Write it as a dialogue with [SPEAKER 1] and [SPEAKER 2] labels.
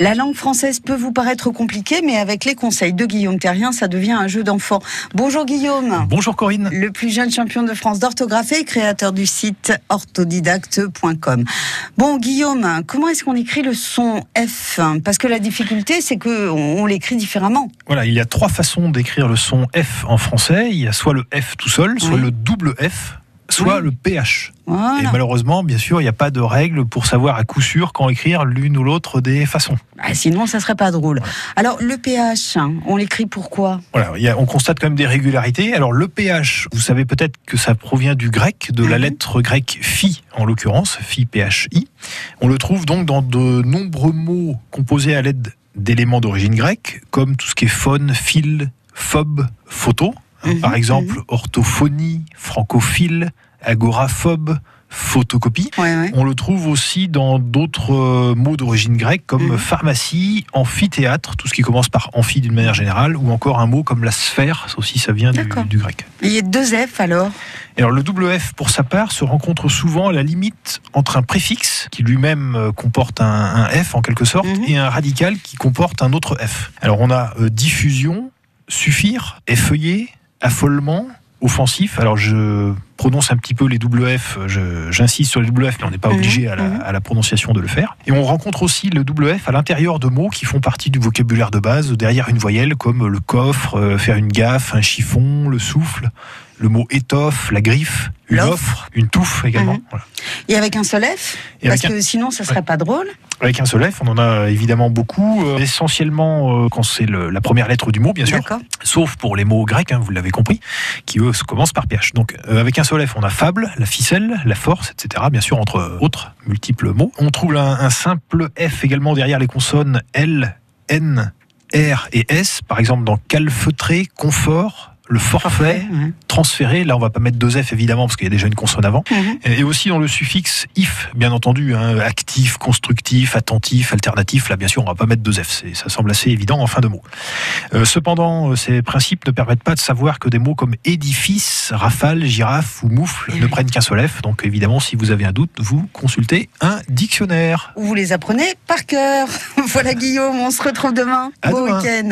[SPEAKER 1] La langue française peut vous paraître compliquée, mais avec les conseils de Guillaume Terrien, ça devient un jeu d'enfant. Bonjour Guillaume.
[SPEAKER 2] Bonjour Corinne.
[SPEAKER 1] Le plus jeune champion de France d'orthographe et créateur du site orthodidacte.com. Bon Guillaume, comment est-ce qu'on écrit le son F? Parce que la difficulté, c'est que on l'écrit différemment.
[SPEAKER 2] Voilà, il y a trois façons d'écrire le son F en français. Il y a soit le F tout seul, soit le double F, soit le PH. Et malheureusement, bien sûr, il n'y a pas de règle pour savoir à coup sûr quand écrire l'une ou l'autre des façons.
[SPEAKER 1] Ah, sinon, ça serait pas drôle. Alors, le PH, hein, on l'écrit pourquoi
[SPEAKER 2] Voilà, on constate quand même des régularités. Alors, le PH, vous savez peut-être que ça provient du grec, de la mhm. lettre grecque phi, en l'occurrence, phi, PHI. On le trouve donc dans de nombreux mots composés à l'aide d'éléments d'origine grecque, comme tout ce qui est phone, fil, phobe, photo. Mhm, Par exemple, mhm. orthophonie, francophile, agoraphobe, photocopie. On le trouve aussi dans d'autres euh, mots d'origine grecque comme mhm. pharmacie, amphithéâtre, tout ce qui commence par amphi d'une manière générale, ou encore un mot comme la sphère, ça aussi ça vient du, grec.
[SPEAKER 1] Il y a deux F alors?
[SPEAKER 2] Alors le double F pour sa part se rencontre souvent à la limite entre un préfixe qui lui-même euh, comporte un, F en quelque sorte et un radical qui comporte un autre F. Alors on a euh, diffusion, suffire, effeuiller, affolement, offensif. Alors je prononce un petit peu les double F, j'insiste sur les double F, mais on n'est pas mhm. obligé mhm. à la, prononciation de le faire. Et on rencontre aussi le double F à l'intérieur de mots qui font partie du vocabulaire de base, derrière une voyelle, comme le coffre, euh, faire une gaffe, un chiffon, le souffle, le mot étoffe, la griffe, une offre, une touffe également. Mhm.
[SPEAKER 1] Et avec un seul F Parce que sinon, ça serait pas drôle.
[SPEAKER 2] Avec un seul F, on en a évidemment beaucoup, euh, essentiellement euh, quand c'est la première lettre du mot, bien sûr, sauf pour les mots grecs, hein, vous l'avez compris, qui eux commencent par PH. Donc euh, avec un seul On a fable, la ficelle, la force, etc. Bien sûr, entre autres multiples mots. On trouve un, un simple F également derrière les consonnes L, N, R et S, par exemple dans calfeutré, confort, le forfait transféré. Là, on va pas mettre deux F évidemment parce qu'il y a déjà une consonne avant. Mhm. Et aussi dans le suffixe if, bien entendu, hein, actif, constructif, attentif, alternatif. Là, bien sûr, on va pas mettre deux F. Ça semble assez évident en fin de mot. Euh, cependant, euh, ces principes ne permettent pas de savoir que des mots comme édifice, rafale, girafe ou moufle eh ne prennent qu'un seul F. Donc évidemment, si vous avez un doute, vous consultez un dictionnaire.
[SPEAKER 1] Vous les apprenez par cœur. voilà Guillaume, on se retrouve demain.
[SPEAKER 2] bon
[SPEAKER 1] week-end.